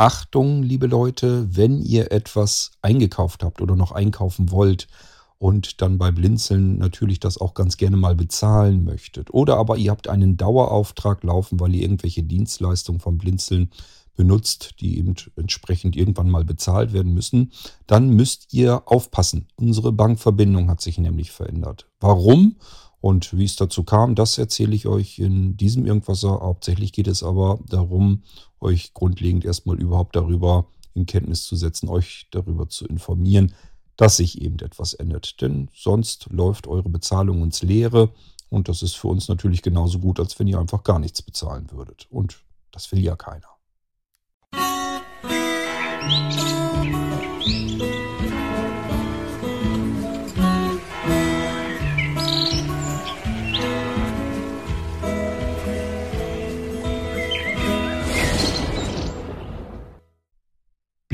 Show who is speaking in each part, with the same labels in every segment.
Speaker 1: Achtung, liebe Leute, wenn ihr etwas eingekauft habt oder noch einkaufen wollt und dann bei Blinzeln natürlich das auch ganz gerne mal bezahlen möchtet. Oder aber ihr habt einen Dauerauftrag laufen, weil ihr irgendwelche Dienstleistungen vom Blinzeln benutzt, die eben entsprechend irgendwann mal bezahlt werden müssen, dann müsst ihr aufpassen. Unsere Bankverbindung hat sich nämlich verändert. Warum? Und wie es dazu kam, das erzähle ich euch in diesem Irgendwasser. Hauptsächlich geht es aber darum, euch grundlegend erstmal überhaupt darüber in Kenntnis zu setzen, euch darüber zu informieren, dass sich eben etwas ändert. Denn sonst läuft eure Bezahlung ins Leere und das ist für uns natürlich genauso gut, als wenn ihr einfach gar nichts bezahlen würdet. Und das will ja keiner.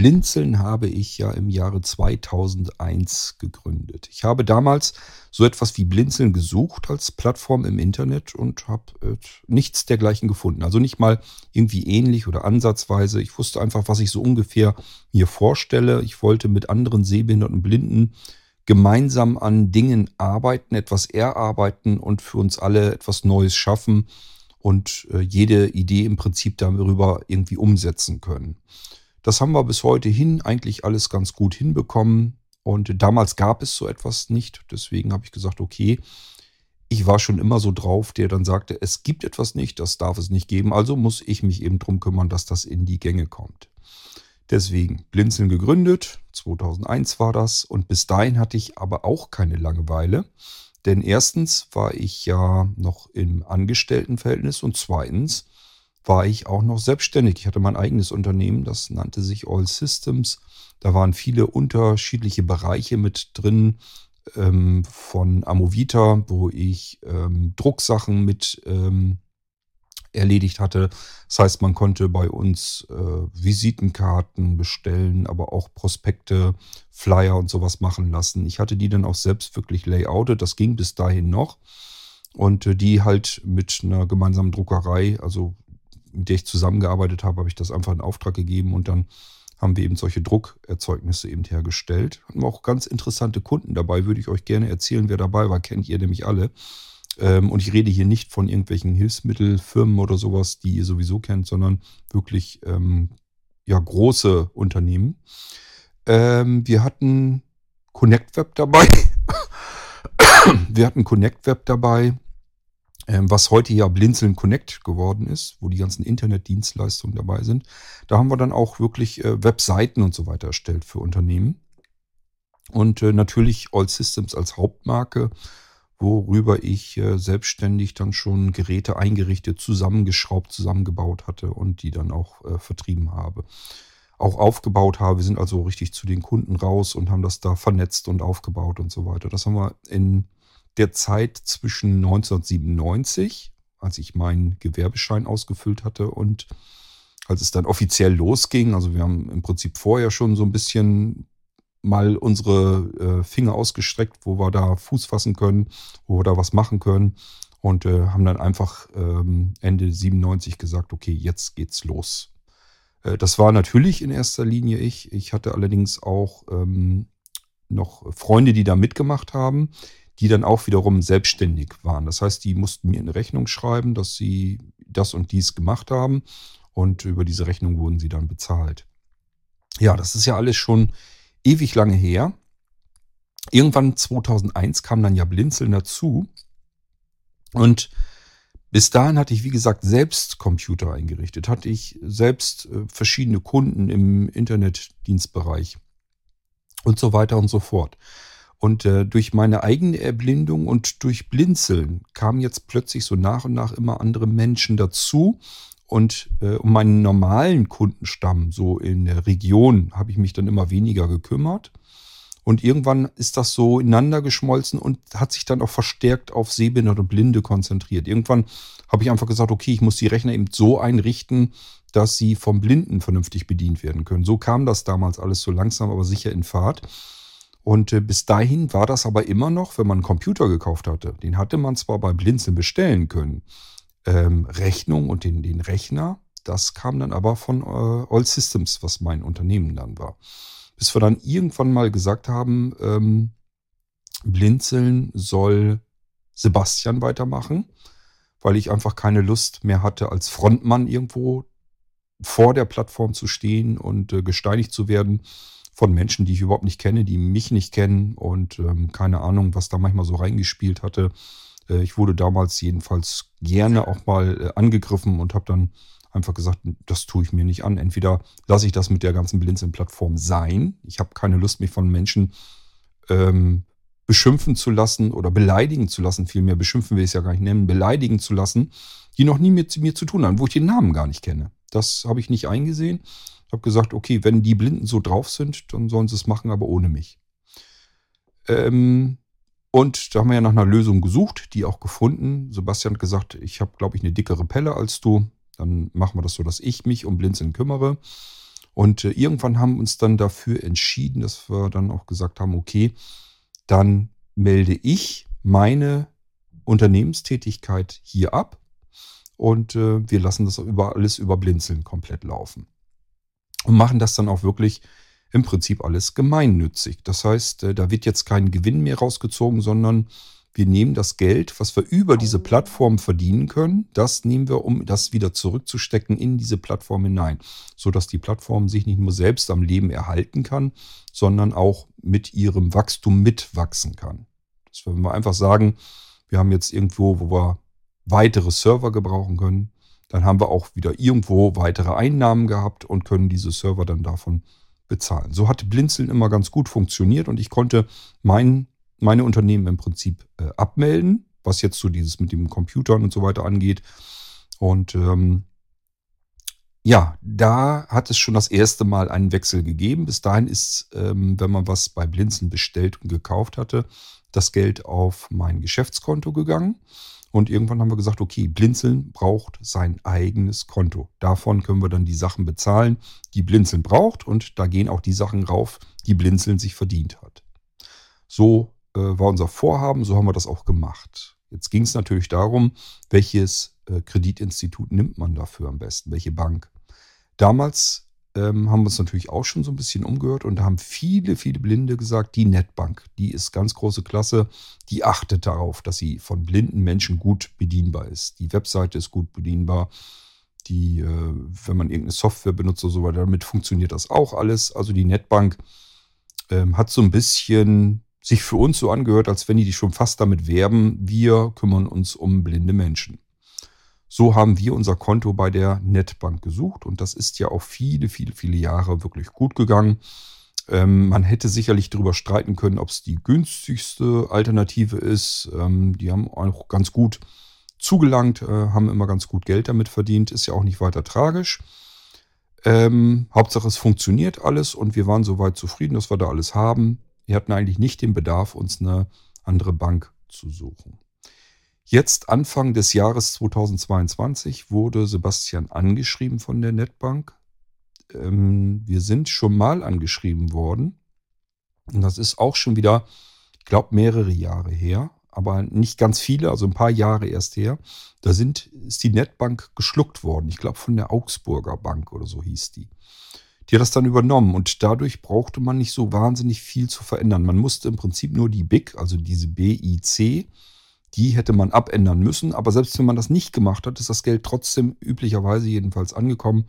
Speaker 1: Blinzeln habe ich ja im Jahre 2001 gegründet. Ich habe damals so etwas wie Blinzeln gesucht als Plattform im Internet und habe äh, nichts dergleichen gefunden. Also nicht mal irgendwie ähnlich oder ansatzweise. Ich wusste einfach, was ich so ungefähr mir vorstelle. Ich wollte mit anderen Sehbehinderten und Blinden gemeinsam an Dingen arbeiten, etwas erarbeiten und für uns alle etwas Neues schaffen und äh, jede Idee im Prinzip darüber irgendwie umsetzen können. Das haben wir bis heute hin eigentlich alles ganz gut hinbekommen. Und damals gab es so etwas nicht. Deswegen habe ich gesagt, okay, ich war schon immer so drauf, der dann sagte, es gibt etwas nicht, das darf es nicht geben. Also muss ich mich eben darum kümmern, dass das in die Gänge kommt. Deswegen Blinzeln gegründet, 2001 war das. Und bis dahin hatte ich aber auch keine Langeweile. Denn erstens war ich ja noch im Angestelltenverhältnis und zweitens war ich auch noch selbstständig. Ich hatte mein eigenes Unternehmen, das nannte sich All Systems. Da waren viele unterschiedliche Bereiche mit drin, ähm, von Amovita, wo ich ähm, Drucksachen mit ähm, erledigt hatte. Das heißt, man konnte bei uns äh, Visitenkarten bestellen, aber auch Prospekte, Flyer und sowas machen lassen. Ich hatte die dann auch selbst wirklich layoutet. Das ging bis dahin noch. Und äh, die halt mit einer gemeinsamen Druckerei, also mit der ich zusammengearbeitet habe, habe ich das einfach in Auftrag gegeben und dann haben wir eben solche Druckerzeugnisse eben hergestellt. Hatten wir auch ganz interessante Kunden dabei, würde ich euch gerne erzählen, wer dabei war, kennt ihr nämlich alle. Ähm, und ich rede hier nicht von irgendwelchen Hilfsmittelfirmen oder sowas, die ihr sowieso kennt, sondern wirklich ähm, ja, große Unternehmen. Ähm, wir hatten Connect Web dabei. wir hatten Connect Web dabei. Ähm, was heute ja Blinzeln Connect geworden ist, wo die ganzen Internetdienstleistungen dabei sind. Da haben wir dann auch wirklich äh, Webseiten und so weiter erstellt für Unternehmen. Und äh, natürlich All Systems als Hauptmarke, worüber ich äh, selbstständig dann schon Geräte eingerichtet, zusammengeschraubt, zusammengebaut hatte und die dann auch vertrieben habe. Auch aufgebaut habe. Wir sind also richtig zu den Kunden raus und haben das da vernetzt und aufgebaut und so weiter. Das haben wir in der Zeit zwischen 1997, als ich meinen Gewerbeschein ausgefüllt hatte und als es dann offiziell losging, also wir haben im Prinzip vorher schon so ein bisschen mal unsere äh, Finger ausgestreckt, wo wir da Fuß fassen können, wo wir da was machen können und äh, haben dann einfach ähm, Ende 97 gesagt, okay, jetzt geht's los. Äh, das war natürlich in erster Linie ich. Ich hatte allerdings auch ähm, noch Freunde, die da mitgemacht haben die dann auch wiederum selbstständig waren. Das heißt, die mussten mir eine Rechnung schreiben, dass sie das und dies gemacht haben und über diese Rechnung wurden sie dann bezahlt. Ja, das ist ja alles schon ewig lange her. Irgendwann 2001 kam dann ja Blinzeln dazu und bis dahin hatte ich, wie gesagt, selbst Computer eingerichtet, hatte ich selbst äh, verschiedene Kunden im Internetdienstbereich und so weiter und so fort. Und äh, durch meine eigene Erblindung und durch Blinzeln kamen jetzt plötzlich so nach und nach immer andere Menschen dazu. Und äh, um meinen normalen Kundenstamm, so in der Region, habe ich mich dann immer weniger gekümmert. Und irgendwann ist das so ineinander geschmolzen und hat sich dann auch verstärkt auf Sehbehinderte und Blinde konzentriert. Irgendwann habe ich einfach gesagt, okay, ich muss die Rechner eben so einrichten, dass sie vom Blinden vernünftig bedient werden können. So kam das damals alles so langsam, aber sicher in Fahrt. Und äh, bis dahin war das aber immer noch, wenn man einen Computer gekauft hatte, den hatte man zwar bei Blinzeln bestellen können, ähm, Rechnung und den, den Rechner Das kam dann aber von äh, All Systems, was mein Unternehmen dann war. Bis wir dann irgendwann mal gesagt haben, ähm, Blinzeln soll Sebastian weitermachen, weil ich einfach keine Lust mehr hatte, als Frontmann irgendwo vor der Plattform zu stehen und äh, gesteinigt zu werden von Menschen, die ich überhaupt nicht kenne, die mich nicht kennen und ähm, keine Ahnung, was da manchmal so reingespielt hatte. Äh, ich wurde damals jedenfalls gerne auch mal äh, angegriffen und habe dann einfach gesagt, das tue ich mir nicht an. Entweder lasse ich das mit der ganzen Blinzeln-Plattform sein. Ich habe keine Lust, mich von Menschen ähm, beschimpfen zu lassen oder beleidigen zu lassen, vielmehr beschimpfen will ich es ja gar nicht nennen, beleidigen zu lassen, die noch nie mit mir zu tun haben, wo ich den Namen gar nicht kenne. Das habe ich nicht eingesehen. Habe gesagt, okay, wenn die Blinden so drauf sind, dann sollen sie es machen, aber ohne mich. Ähm, und da haben wir ja nach einer Lösung gesucht, die auch gefunden. Sebastian hat gesagt, ich habe, glaube ich, eine dickere Pelle als du. Dann machen wir das so, dass ich mich um Blinzeln kümmere. Und äh, irgendwann haben wir uns dann dafür entschieden, dass wir dann auch gesagt haben, okay, dann melde ich meine Unternehmenstätigkeit hier ab und äh, wir lassen das über alles über Blinzeln komplett laufen. Und machen das dann auch wirklich im Prinzip alles gemeinnützig. Das heißt, äh, da wird jetzt kein Gewinn mehr rausgezogen, sondern wir nehmen das Geld, was wir über diese Plattform verdienen können, das nehmen wir, um das wieder zurückzustecken in diese Plattform hinein, sodass die Plattform sich nicht nur selbst am Leben erhalten kann, sondern auch mit ihrem Wachstum mitwachsen kann. Das wenn wir einfach sagen, wir haben jetzt irgendwo, wo wir weitere Server gebrauchen können, dann haben wir auch wieder irgendwo weitere Einnahmen gehabt und können diese Server dann davon bezahlen. So hat Blinzeln immer ganz gut funktioniert und ich konnte mein meine Unternehmen im Prinzip äh, abmelden, was jetzt so dieses mit dem Computern und so weiter angeht. Und ähm, ja, da hat es schon das erste Mal einen Wechsel gegeben. Bis dahin ist, ähm, wenn man was bei Blinzen bestellt und gekauft hatte, das Geld auf mein Geschäftskonto gegangen. Und irgendwann haben wir gesagt, okay, Blinzeln braucht sein eigenes Konto. Davon können wir dann die Sachen bezahlen, die Blinzeln braucht. Und da gehen auch die Sachen rauf, die Blinzeln sich verdient hat. So äh, war unser Vorhaben, so haben wir das auch gemacht. Jetzt ging es natürlich darum, welches äh, Kreditinstitut nimmt man dafür am besten, welche Bank. Damals ähm, haben wir uns natürlich auch schon so ein bisschen umgehört und haben viele, viele Blinde gesagt, die Netbank, die ist ganz große Klasse, die achtet darauf, dass sie von blinden Menschen gut bedienbar ist. Die Webseite ist gut bedienbar. Die, äh, wenn man irgendeine Software benutzt oder so weiter, damit funktioniert das auch alles. Also die Netbank ähm, hat so ein bisschen sich für uns so angehört, als wenn die schon fast damit werben, wir kümmern uns um blinde Menschen. So haben wir unser Konto bei der Netbank gesucht und das ist ja auch viele, viele, viele Jahre wirklich gut gegangen. Ähm, man hätte sicherlich darüber streiten können, ob es die günstigste Alternative ist. Ähm, die haben auch ganz gut zugelangt, äh, haben immer ganz gut Geld damit verdient, ist ja auch nicht weiter tragisch. Ähm, Hauptsache es funktioniert alles und wir waren soweit zufrieden, dass wir da alles haben. Wir hatten eigentlich nicht den Bedarf, uns eine andere Bank zu suchen. Jetzt Anfang des Jahres 2022 wurde Sebastian angeschrieben von der Netbank. Ähm, wir sind schon mal angeschrieben worden. Und das ist auch schon wieder, ich glaube, mehrere Jahre her, aber nicht ganz viele, also ein paar Jahre erst her. Da sind, ist die Netbank geschluckt worden. Ich glaube, von der Augsburger Bank oder so hieß die. Die hat das dann übernommen und dadurch brauchte man nicht so wahnsinnig viel zu verändern. Man musste im Prinzip nur die BIC, also diese BIC, die hätte man abändern müssen. Aber selbst wenn man das nicht gemacht hat, ist das Geld trotzdem üblicherweise jedenfalls angekommen.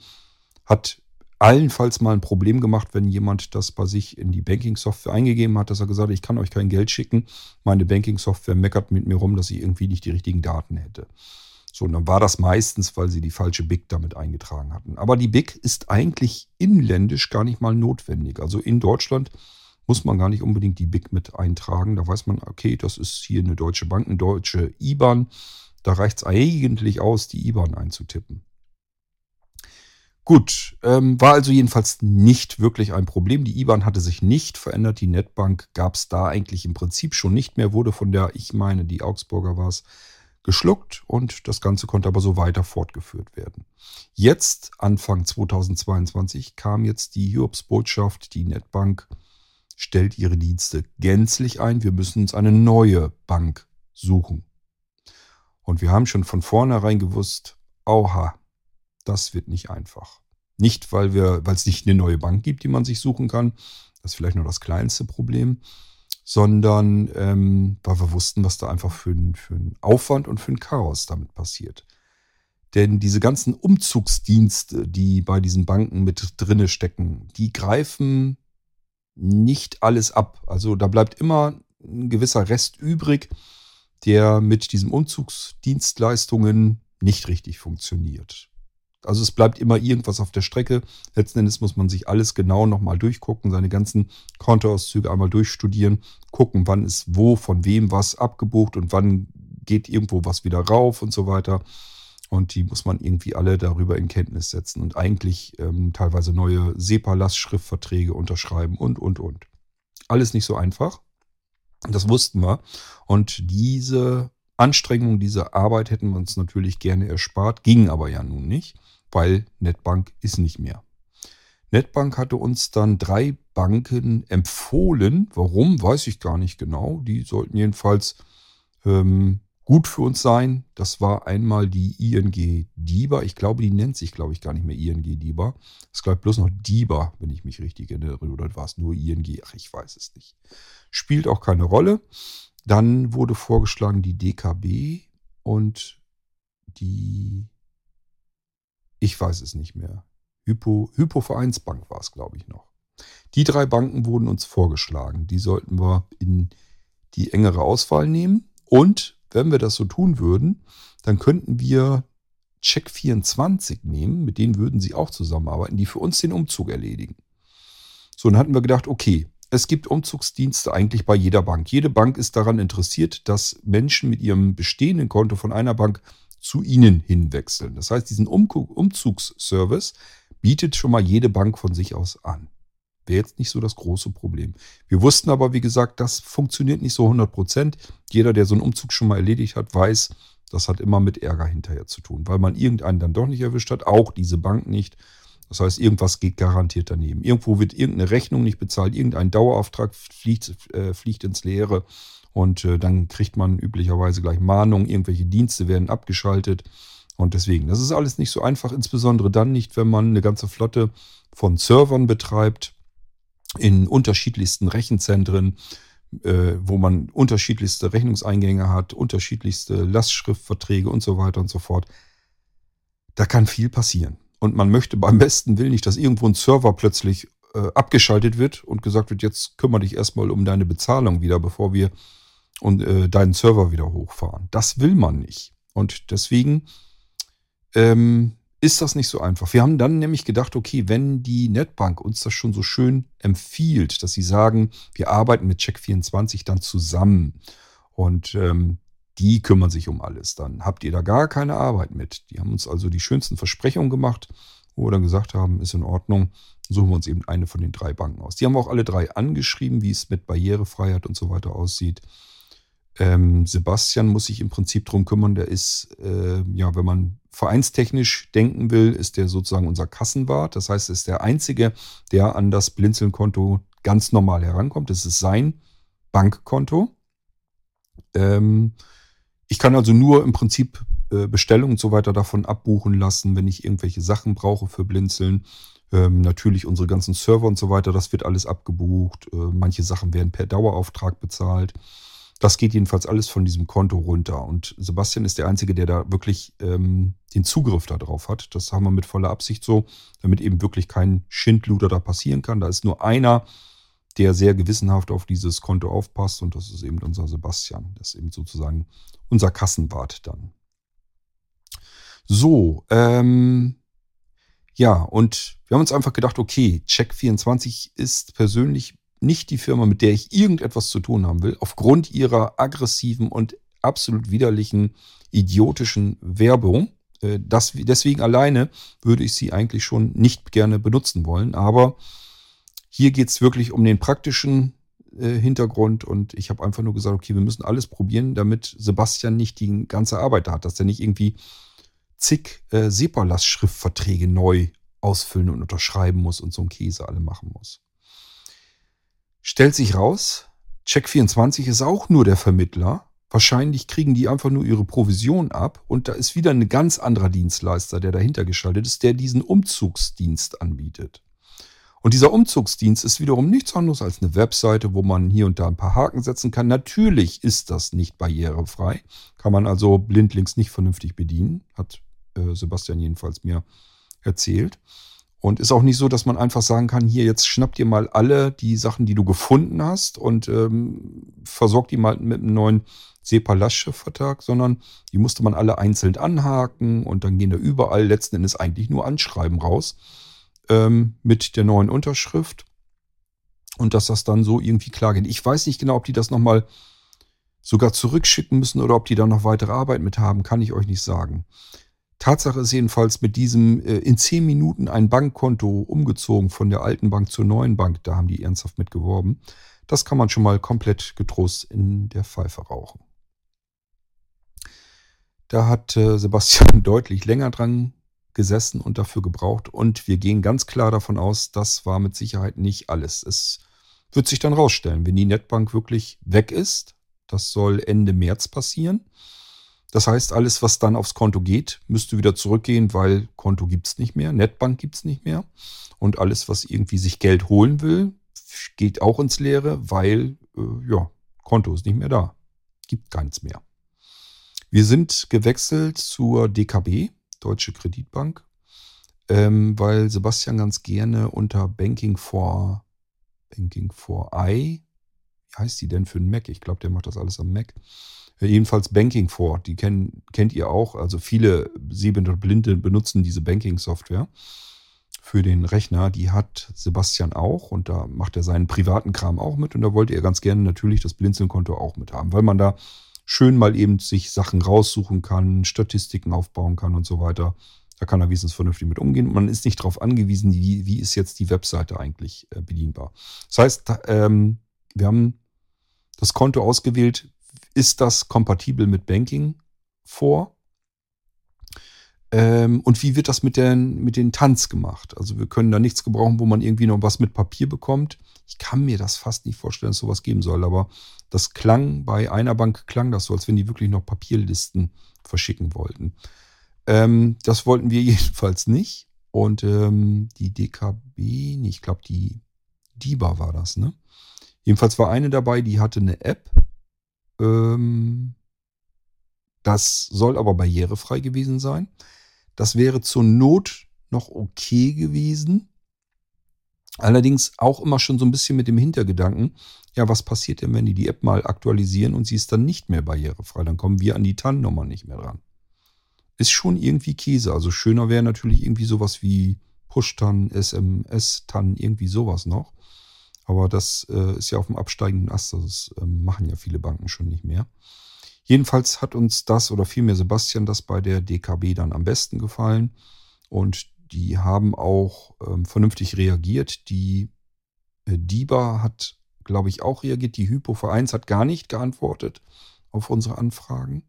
Speaker 1: Hat allenfalls mal ein Problem gemacht, wenn jemand das bei sich in die Banking-Software eingegeben hat, dass er gesagt hat, ich kann euch kein Geld schicken. Meine Banking-Software meckert mit mir rum, dass ich irgendwie nicht die richtigen Daten hätte. So, und dann war das meistens, weil sie die falsche BIC damit eingetragen hatten. Aber die BIC ist eigentlich inländisch gar nicht mal notwendig. Also in Deutschland muss man gar nicht unbedingt die BIC mit eintragen. Da weiß man, okay, das ist hier eine deutsche Bank, eine deutsche IBAN. Da reicht es eigentlich aus, die IBAN einzutippen. Gut, ähm, war also jedenfalls nicht wirklich ein Problem. Die IBAN hatte sich nicht verändert. Die Netbank gab es da eigentlich im Prinzip schon nicht mehr, wurde von der, ich meine, die Augsburger war es, geschluckt und das Ganze konnte aber so weiter fortgeführt werden. Jetzt, Anfang 2022, kam jetzt die Hiobs-Botschaft, die Netbank stellt ihre Dienste gänzlich ein. Wir müssen uns eine neue Bank suchen. Und wir haben schon von vornherein gewusst, oha, Das wird nicht einfach. Nicht, weil wir, weil es nicht eine neue Bank gibt, die man sich suchen kann. Das ist vielleicht nur das kleinste Problem. Sondern ähm, weil wir wussten, was da einfach für für ein Aufwand und für ein Chaos damit passiert. Denn diese ganzen Umzugsdienste, die bei diesen Banken mit drinne stecken, die greifen nicht alles ab. Also da bleibt immer ein gewisser Rest übrig, der mit diesen Umzugsdienstleistungen nicht richtig funktioniert. Also es bleibt immer irgendwas auf der Strecke. Letzten Endes muss man sich alles genau nochmal durchgucken, seine ganzen Kontoauszüge einmal durchstudieren, gucken, wann ist wo, von wem was abgebucht und wann geht irgendwo was wieder rauf und so weiter. Und die muss man irgendwie alle darüber in Kenntnis setzen und eigentlich ähm, teilweise neue SEPA-Lastschriftverträge unterschreiben und, und, und. Alles nicht so einfach. Das wussten wir. Und diese Anstrengung, diese Arbeit hätten wir uns natürlich gerne erspart, ging aber ja nun nicht, weil Netbank ist nicht mehr. Netbank hatte uns dann drei Banken empfohlen. Warum, weiß ich gar nicht genau. Die sollten jedenfalls ähm, gut für uns sein. Das war einmal die ING DIBA. Ich glaube, die nennt sich, glaube ich, gar nicht mehr ING DIBA. Es bleibt bloß noch DIBA, wenn ich mich richtig erinnere. Oder war es nur ING? Ach, ich weiß es nicht. Spielt auch keine Rolle. Dann wurde vorgeschlagen die DKB und die, ich weiß es nicht mehr. Hypo, Hypovereinsbank war es, glaube ich, noch. Die drei Banken wurden uns vorgeschlagen. Die sollten wir in die engere Auswahl nehmen. Und wenn wir das so tun würden, dann könnten wir Check24 nehmen, mit denen würden sie auch zusammenarbeiten, die für uns den Umzug erledigen. So, dann hatten wir gedacht, okay, es gibt Umzugsdienste eigentlich bei jeder Bank. Jede Bank ist daran interessiert, dass Menschen mit ihrem bestehenden Konto von einer Bank zu ihnen hinwechseln. Das heißt, diesen Umzugsservice bietet schon mal jede Bank von sich aus an. Wäre jetzt nicht so das große Problem. Wir wussten aber, wie gesagt, das funktioniert nicht so 100 Prozent. Jeder, der so einen Umzug schon mal erledigt hat, weiß, das hat immer mit Ärger hinterher zu tun, weil man irgendeinen dann doch nicht erwischt hat, auch diese Bank nicht. Das heißt, irgendwas geht garantiert daneben. Irgendwo wird irgendeine Rechnung nicht bezahlt, irgendein Dauerauftrag fliegt, äh, fliegt ins Leere und äh, dann kriegt man üblicherweise gleich Mahnungen, irgendwelche Dienste werden abgeschaltet. Und deswegen, das ist alles nicht so einfach, insbesondere dann nicht, wenn man eine ganze Flotte von Servern betreibt, in unterschiedlichsten Rechenzentren, äh, wo man unterschiedlichste Rechnungseingänge hat, unterschiedlichste Lastschriftverträge und so weiter und so fort. Da kann viel passieren. Und man möchte beim besten Willen nicht, dass irgendwo ein Server plötzlich äh, abgeschaltet wird und gesagt wird, jetzt kümmere dich erstmal um deine Bezahlung wieder, bevor wir und äh, deinen Server wieder hochfahren. Das will man nicht. Und deswegen ähm, ist das nicht so einfach. Wir haben dann nämlich gedacht, okay, wenn die Netbank uns das schon so schön empfiehlt, dass sie sagen, wir arbeiten mit Check24 dann zusammen und ähm, die kümmern sich um alles, dann habt ihr da gar keine Arbeit mit. Die haben uns also die schönsten Versprechungen gemacht, wo wir dann gesagt haben, ist in Ordnung, suchen wir uns eben eine von den drei Banken aus. Die haben auch alle drei angeschrieben, wie es mit Barrierefreiheit und so weiter aussieht. Ähm, Sebastian muss sich im Prinzip drum kümmern. Der ist, äh, ja, wenn man vereinstechnisch denken will, ist der sozusagen unser Kassenwart. Das heißt, er ist der Einzige, der an das Blinzeln-Konto ganz normal herankommt. Das ist sein Bankkonto. Ähm, ich kann also nur im Prinzip äh, Bestellungen und so weiter davon abbuchen lassen, wenn ich irgendwelche Sachen brauche für Blinzeln. Ähm, natürlich unsere ganzen Server und so weiter, das wird alles abgebucht. Äh, manche Sachen werden per Dauerauftrag bezahlt. Das geht jedenfalls alles von diesem Konto runter. Und Sebastian ist der Einzige, der da wirklich ähm, den Zugriff darauf hat. Das haben wir mit voller Absicht so, damit eben wirklich kein Schindluder da passieren kann. Da ist nur einer, der sehr gewissenhaft auf dieses Konto aufpasst und das ist eben unser Sebastian. Das ist eben sozusagen unser Kassenwart dann. So, ähm, ja, und wir haben uns einfach gedacht, okay, Check24 ist persönlich nicht die Firma, mit der ich irgendetwas zu tun haben will, aufgrund ihrer aggressiven und absolut widerlichen, idiotischen Werbung. Äh, das, deswegen alleine würde ich sie eigentlich schon nicht gerne benutzen wollen. Aber hier geht es wirklich um den praktischen äh, Hintergrund und ich habe einfach nur gesagt, okay, wir müssen alles probieren, damit Sebastian nicht die ganze Arbeit hat, dass er nicht irgendwie zig äh, SEPA-Lastschriftverträge neu ausfüllen und unterschreiben muss und so einen Käse alle machen muss. Stellt sich raus, Check24 ist auch nur der Vermittler Wahrscheinlich kriegen die einfach nur ihre Provision ab und da ist wieder ein ganz anderer Dienstleister, der dahinter geschaltet ist, der diesen Umzugsdienst anbietet. Und dieser Umzugsdienst ist wiederum nichts anderes als eine Webseite, wo man hier und da ein paar Haken setzen kann. Natürlich ist das nicht barrierefrei, kann man also blindlings nicht vernünftig bedienen, hat äh, Sebastian jedenfalls mir erzählt. Und ist auch nicht so, dass man einfach sagen kann, hier, jetzt schnappt ihr mal alle die Sachen, die du gefunden hast und ähm, versorgt die mal mit einem neuen SEPA-Lastschriftvertrag, sondern die musste man alle einzeln anhaken und dann gehen da überall letzten Endes eigentlich nur Anschreiben raus ähm, mit der neuen Unterschrift und dass das dann so irgendwie klar geht. Ich weiß nicht genau, ob die das nochmal sogar zurückschicken müssen oder ob die da noch weitere Arbeit mit haben, kann ich euch nicht sagen. Tatsache ist jedenfalls mit diesem äh, in zehn Minuten ein Bankkonto umgezogen von der alten Bank zur neuen Bank, da haben die ernsthaft mit geworben. Das kann man schon mal komplett getrost in der Pfeife rauchen. Da hat äh, Sebastian deutlich länger dran gesessen und dafür gebraucht. Und wir gehen ganz klar davon aus, das war mit Sicherheit nicht alles. Es wird sich dann rausstellen, wenn die Netbank wirklich weg ist. Das soll Ende März passieren. Das heißt, alles, was dann aufs Konto geht, müsste wieder zurückgehen, weil Konto gibt es nicht mehr, Netbank gibt es nicht mehr. Und alles, was irgendwie sich Geld holen will, geht auch ins Leere, weil äh, ja, Konto ist nicht mehr da. Gibt keins mehr. Wir sind gewechselt zur DKB, Deutsche Kreditbank, ähm, weil Sebastian ganz gerne unter Banking for Banking for I, wie heißt die denn für einen Mac? Ich glaube, der macht das alles am Mac. Äh, jedenfalls Banking for, die kenn, kennt ihr auch. Also viele Sehbehinderte und Blinde benutzen diese Banking-Software für den Rechner. Die hat Sebastian auch und da macht er seinen privaten Kram auch mit und da wollte er ganz gerne natürlich das Blinzeln-Konto auch mit haben, weil man da schön mal eben sich Sachen raussuchen kann, Statistiken aufbauen kann und so weiter. Da kann er wenigstens vernünftig mit umgehen. Man ist nicht darauf angewiesen, wie, wie ist jetzt die Webseite eigentlich äh, bedienbar. Das heißt, ähm, wir haben das Konto ausgewählt. Ist das kompatibel mit Banking vor? Ähm, und wie wird das mit den, mit den Tanz gemacht? Also wir können da nichts gebrauchen, wo man irgendwie noch was mit Papier bekommt. Ich kann mir das fast nicht vorstellen, dass sowas geben soll, aber das klang bei einer Bank klang das so, als wenn die wirklich noch Papierlisten verschicken wollten. Ähm, das wollten wir jedenfalls nicht. Und ähm, die DKB, nee, ich glaube, die DIBA war das, ne? Jedenfalls war eine dabei, die hatte eine App. Ähm, das soll aber barrierefrei gewesen sein. Das wäre zur Not noch okay gewesen. Allerdings auch immer schon so ein bisschen mit dem Hintergedanken, ja, was passiert denn, wenn die die App mal aktualisieren und sie ist dann nicht mehr barrierefrei? Dann kommen wir an die TAN-Nummer nicht mehr dran. Ist schon irgendwie Käse. Also schöner wäre natürlich irgendwie sowas wie Push-TAN, SMS-TAN, irgendwie sowas noch. Aber das äh, ist ja auf dem absteigenden Ast. Das äh, machen ja viele Banken schon nicht mehr. Jedenfalls hat uns das oder vielmehr Sebastian das bei der DKB dann am besten gefallen. Und die haben auch ähm, vernünftig reagiert. Die äh, DIBA hat, glaube ich, auch reagiert. Die Hypo Vereins hat gar nicht geantwortet auf unsere Anfragen.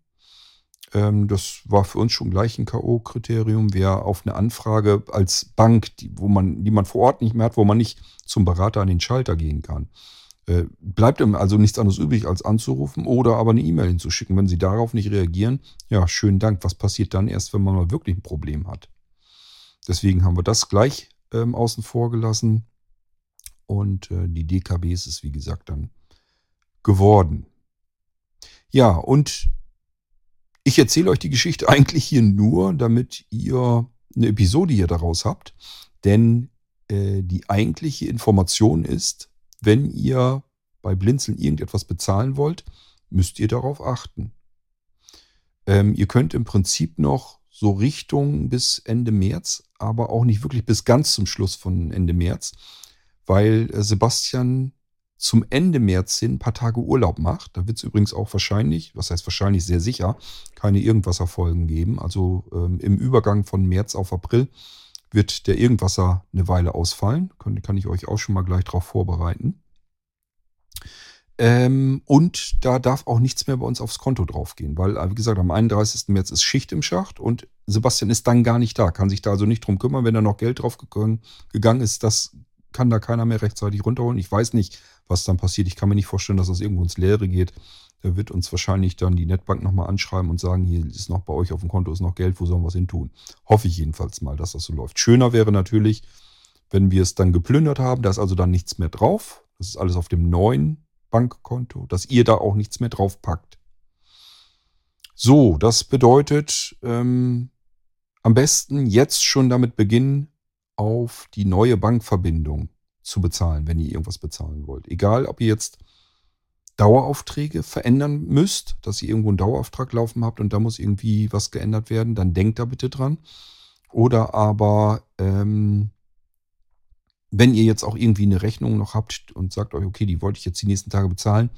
Speaker 1: Ähm, das war für uns schon gleich ein K.O.-Kriterium. Wer auf eine Anfrage als Bank, die, wo man, die man vor Ort nicht mehr hat, wo man nicht zum Berater an den Schalter gehen kann, äh, bleibt ihm also nichts anderes übrig, als anzurufen oder aber eine E-Mail hinzuschicken. Wenn Sie darauf nicht reagieren, ja, schönen Dank. Was passiert dann erst, wenn man mal wirklich ein Problem hat? Deswegen haben wir das gleich ähm, außen vor gelassen. Und äh, die DKBs ist, wie gesagt, dann geworden. Ja, und ich erzähle euch die Geschichte eigentlich hier nur, damit ihr eine Episode hier daraus habt. Denn äh, die eigentliche Information ist, wenn ihr bei Blinzeln irgendetwas bezahlen wollt, müsst ihr darauf achten. Ähm, ihr könnt im Prinzip noch so Richtung bis Ende März, aber auch nicht wirklich bis ganz zum Schluss von Ende März, weil äh, Sebastian zum Ende März hin ein paar Tage Urlaub macht. Da wird es übrigens auch wahrscheinlich, was heißt wahrscheinlich sehr sicher, keine Irgendwasserfolgen geben. Also ähm, im Übergang von März auf April wird der Irgendwasser eine Weile ausfallen. Kann, kann ich euch auch schon mal gleich darauf vorbereiten. Ähm, und da darf auch nichts mehr bei uns aufs Konto draufgehen, weil, äh, wie gesagt, am 31. März ist Schicht im Schacht und Sebastian ist dann gar nicht da, kann sich da also nicht drum kümmern, wenn da noch Geld drauf gegangen ist, das kann da keiner mehr rechtzeitig runterholen. Ich weiß nicht, was dann passiert. Ich kann mir nicht vorstellen, dass das irgendwo ins Leere geht. Da wird uns wahrscheinlich dann die Netbank nochmal anschreiben und sagen, hier ist noch bei euch auf dem Konto ist noch Geld, wo sollen wir was hin tun? Hoffe ich jedenfalls mal, dass das so läuft. Schöner wäre natürlich, wenn wir es dann geplündert haben, da ist also dann nichts mehr drauf. Das ist alles auf dem neuen Bankkonto, dass ihr da auch nichts mehr drauf packt. So, das bedeutet, ähm, am besten jetzt schon damit beginnen, auf die neue Bankverbindung zu bezahlen, wenn ihr irgendwas bezahlen wollt. Egal, ob ihr jetzt Daueraufträge verändern müsst, dass ihr irgendwo einen Dauerauftrag laufen habt und da muss irgendwie was geändert werden, dann denkt da bitte dran. Oder aber, ähm, wenn ihr jetzt auch irgendwie eine Rechnung noch habt und sagt euch, okay, die wollte ich jetzt die nächsten Tage bezahlen,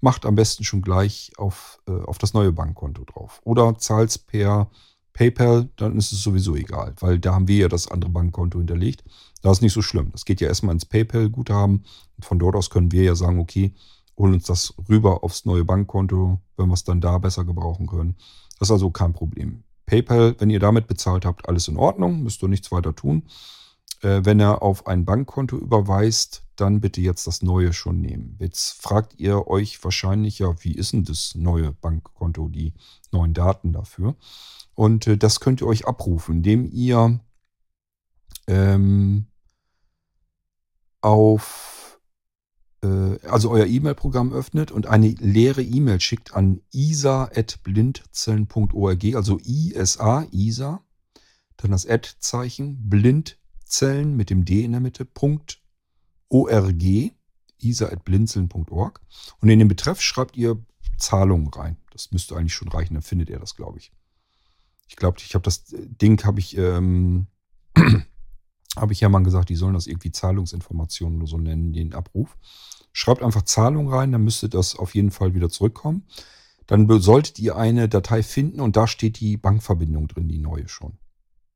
Speaker 1: macht am besten schon gleich auf, äh, auf das neue Bankkonto drauf. Oder zahlt per PayPal, dann ist es sowieso egal, weil da haben wir ja das andere Bankkonto hinterlegt. Da ist nicht so schlimm. Das geht ja erstmal ins PayPal-Guthaben. Von dort aus können wir ja sagen, okay, holen uns das rüber aufs neue Bankkonto, wenn wir es dann da besser gebrauchen können. Das ist also kein Problem. PayPal, wenn ihr damit bezahlt habt, alles in Ordnung, müsst ihr nichts weiter tun. Äh, wenn er auf ein Bankkonto überweist, dann bitte jetzt das neue schon nehmen. Jetzt fragt ihr euch wahrscheinlich, ja, wie ist denn das neue Bankkonto, die neuen Daten dafür? Und äh, das könnt ihr euch abrufen, indem ihr ähm, auf äh, also euer E-Mail-Programm öffnet und eine leere E-Mail schickt an isa.blindzellen.org, also ISA, ISA, dann das Ad-Zeichen, Blindzellen mit dem D in der Mitte, Punkt .org, isa.blinzeln.org und in den Betreff schreibt ihr Zahlungen rein. Das müsste eigentlich schon reichen, dann findet ihr das, glaube ich. Ich glaube, ich habe das Ding, habe ich, ähm, habe ich ja mal gesagt, die sollen das irgendwie Zahlungsinformationen oder so nennen, den Abruf. Schreibt einfach Zahlung rein, dann müsste das auf jeden Fall wieder zurückkommen. Dann solltet ihr eine Datei finden und da steht die Bankverbindung drin, die neue schon.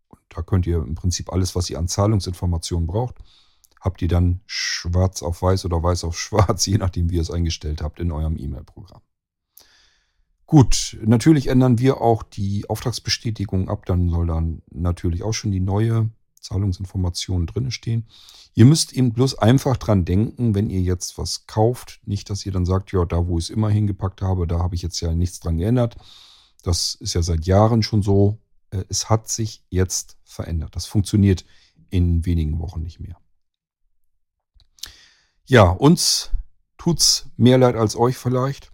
Speaker 1: Und da könnt ihr im Prinzip alles, was ihr an Zahlungsinformationen braucht, habt ihr dann schwarz auf weiß oder weiß auf schwarz, je nachdem, wie ihr es eingestellt habt in eurem E-Mail-Programm. Gut, natürlich ändern wir auch die Auftragsbestätigung ab. Dann soll dann natürlich auch schon die neue Zahlungsinformation drin stehen. Ihr müsst eben bloß einfach dran denken, wenn ihr jetzt was kauft. Nicht, dass ihr dann sagt, ja, da wo ich es immer hingepackt habe, da habe ich jetzt ja nichts dran geändert. Das ist ja seit Jahren schon so. Äh, es hat sich jetzt verändert. Das funktioniert in wenigen Wochen nicht mehr. Ja, uns tut's mehr leid als euch vielleicht.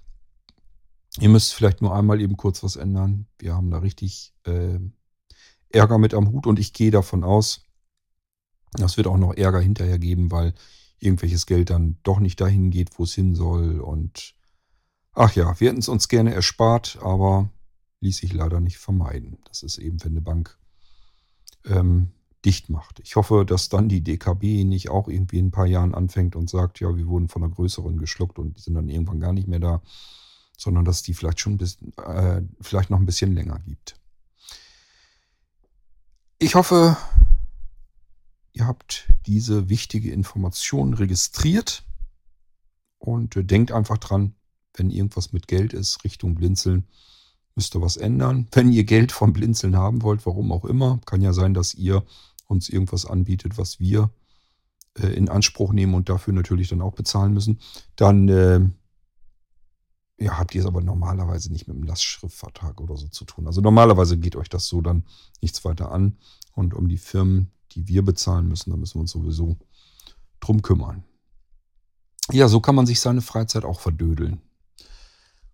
Speaker 1: Ihr müsst vielleicht nur einmal eben kurz was ändern. Wir haben da richtig äh, Ärger mit am Hut und ich gehe davon aus, das wird auch noch Ärger hinterher geben, weil irgendwelches Geld dann doch nicht dahin geht, wo es hin soll. Und ach ja, wir hätten es uns gerne erspart, aber ließ sich leider nicht vermeiden. Das ist eben, wenn eine Bank ähm, dicht macht. Ich hoffe, dass dann die DKB nicht auch irgendwie in ein paar Jahren anfängt und sagt, ja, wir wurden von einer größeren geschluckt und sind dann irgendwann gar nicht mehr da sondern dass die vielleicht schon bis, äh, vielleicht noch ein bisschen länger gibt. Ich hoffe, ihr habt diese wichtige Information registriert und äh, denkt einfach dran, wenn irgendwas mit Geld ist, Richtung Blinzeln, müsst ihr was ändern. Wenn ihr Geld vom Blinzeln haben wollt, warum auch immer, kann ja sein, dass ihr uns irgendwas anbietet, was wir äh, in Anspruch nehmen und dafür natürlich dann auch bezahlen müssen, dann äh, ja, habt ihr es aber normalerweise nicht mit einem Lastschriftvertrag oder so zu tun. Also normalerweise geht euch das so dann nichts weiter an. Und um die Firmen, die wir bezahlen müssen, da müssen wir uns sowieso drum kümmern. Ja, so kann man sich seine Freizeit auch verdödeln.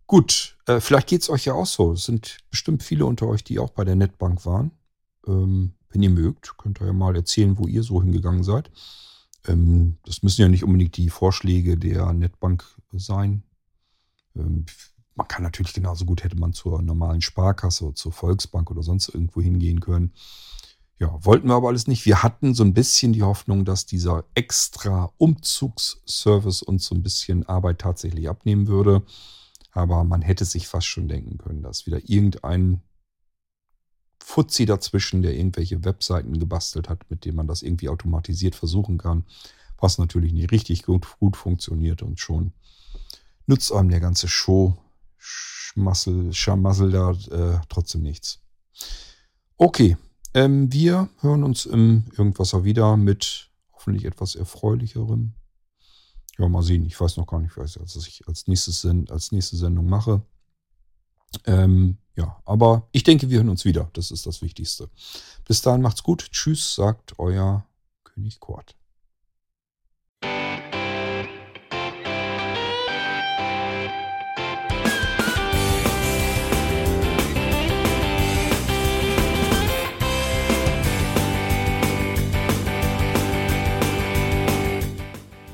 Speaker 1: Gut, äh, vielleicht geht es euch ja auch so. Es sind bestimmt viele unter euch, die auch bei der Netbank waren. Ähm, wenn ihr mögt, könnt ihr ja mal erzählen, wo ihr so hingegangen seid. Ähm, das müssen ja nicht unbedingt die Vorschläge der Netbank sein. Ähm, man kann natürlich genauso gut, hätte man zur normalen Sparkasse oder zur Volksbank oder sonst irgendwo hingehen können. Ja, wollten wir aber alles nicht. Wir hatten so ein bisschen die Hoffnung, dass dieser extra Umzugsservice uns so ein bisschen Arbeit tatsächlich abnehmen würde. Aber man hätte sich fast schon denken können, dass wieder irgendein Fuzzi dazwischen, der irgendwelche Webseiten gebastelt hat, mit denen man das irgendwie automatisiert versuchen kann, was natürlich nicht richtig gut, gut funktioniert und schon nützt einem der ganze Show, Schmassel, Schamassel da äh, trotzdem nichts. Okay, ähm, wir hören uns im Irgendwasser wieder mit hoffentlich etwas Erfreulicherem. Ja, mal sehen. Ich weiß noch gar nicht, was ich als, nächstes, als nächste Sendung mache. Ähm, ja, aber ich denke, wir hören uns wieder. Das ist das Wichtigste. Bis dahin macht's gut. Tschüss, sagt euer König Kort.